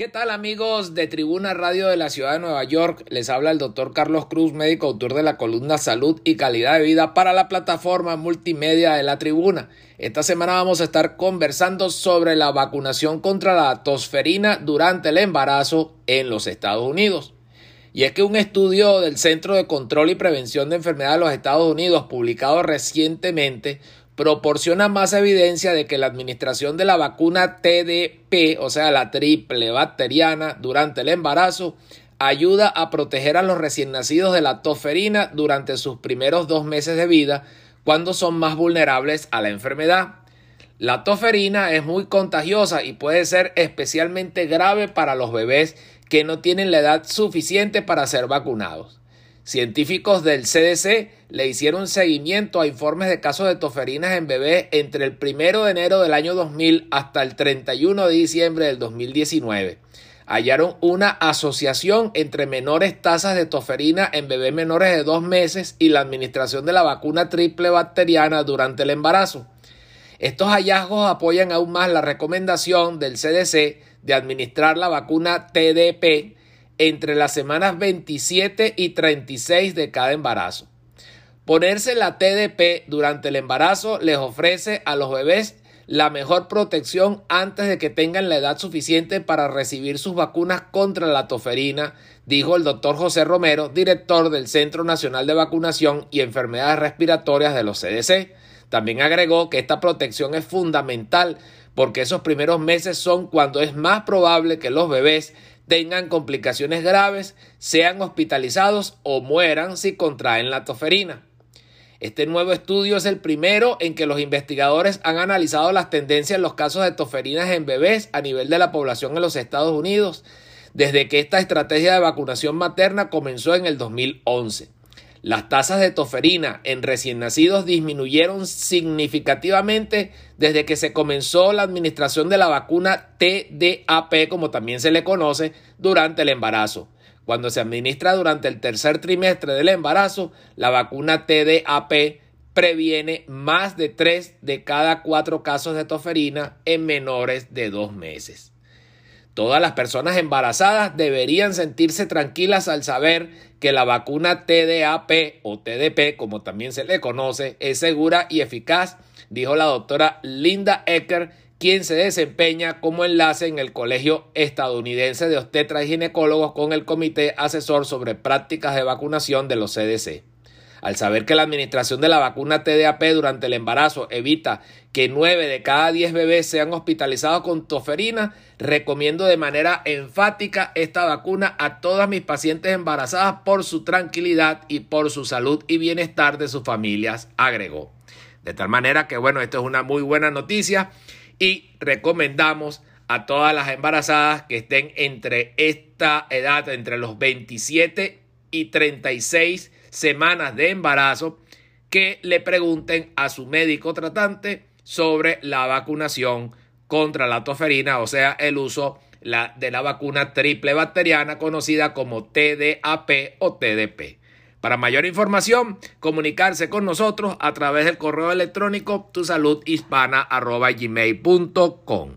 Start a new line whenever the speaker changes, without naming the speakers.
¿Qué tal amigos de Tribuna Radio de la Ciudad de Nueva York? Les habla el doctor Carlos Cruz, médico autor de la columna Salud y Calidad de Vida para la plataforma multimedia de la Tribuna. Esta semana vamos a estar conversando sobre la vacunación contra la tosferina durante el embarazo en los Estados Unidos. Y es que un estudio del Centro de Control y Prevención de Enfermedades de los Estados Unidos, publicado recientemente, proporciona más evidencia de que la administración de la vacuna TDP, o sea, la triple bacteriana, durante el embarazo, ayuda a proteger a los recién nacidos de la toferina durante sus primeros dos meses de vida, cuando son más vulnerables a la enfermedad. La toferina es muy contagiosa y puede ser especialmente grave para los bebés que no tienen la edad suficiente para ser vacunados. Científicos del CDC le hicieron seguimiento a informes de casos de toferinas en bebés entre el 1 de enero del año 2000 hasta el 31 de diciembre del 2019. Hallaron una asociación entre menores tasas de toferina en bebés menores de dos meses y la administración de la vacuna triple bacteriana durante el embarazo. Estos hallazgos apoyan aún más la recomendación del CDC de administrar la vacuna TDP entre las semanas 27 y 36 de cada embarazo. Ponerse la TDP durante el embarazo les ofrece a los bebés la mejor protección antes de que tengan la edad suficiente para recibir sus vacunas contra la toferina, dijo el doctor José Romero, director del Centro Nacional de Vacunación y Enfermedades Respiratorias de los CDC. También agregó que esta protección es fundamental porque esos primeros meses son cuando es más probable que los bebés tengan complicaciones graves, sean hospitalizados o mueran si contraen la toferina. Este nuevo estudio es el primero en que los investigadores han analizado las tendencias en los casos de toferinas en bebés a nivel de la población en los Estados Unidos, desde que esta estrategia de vacunación materna comenzó en el 2011. Las tasas de toferina en recién nacidos disminuyeron significativamente desde que se comenzó la administración de la vacuna TDAP, como también se le conoce, durante el embarazo. Cuando se administra durante el tercer trimestre del embarazo, la vacuna TDAP previene más de 3 de cada 4 casos de toferina en menores de 2 meses. Todas las personas embarazadas deberían sentirse tranquilas al saber que la vacuna TDAP o TDP, como también se le conoce, es segura y eficaz, dijo la doctora Linda Ecker, quien se desempeña como enlace en el Colegio Estadounidense de Obstetras y Ginecólogos con el Comité Asesor sobre Prácticas de Vacunación de los CDC. Al saber que la administración de la vacuna TDAP durante el embarazo evita que 9 de cada 10 bebés sean hospitalizados con toferina, recomiendo de manera enfática esta vacuna a todas mis pacientes embarazadas por su tranquilidad y por su salud y bienestar de sus familias, agregó. De tal manera que bueno, esto es una muy buena noticia y recomendamos a todas las embarazadas que estén entre esta edad, entre los 27 y 36 semanas de embarazo que le pregunten a su médico tratante sobre la vacunación contra la toferina, o sea, el uso de la vacuna triple bacteriana conocida como TDAP o TDP. Para mayor información, comunicarse con nosotros a través del correo electrónico tusaludhispana.gmail.com.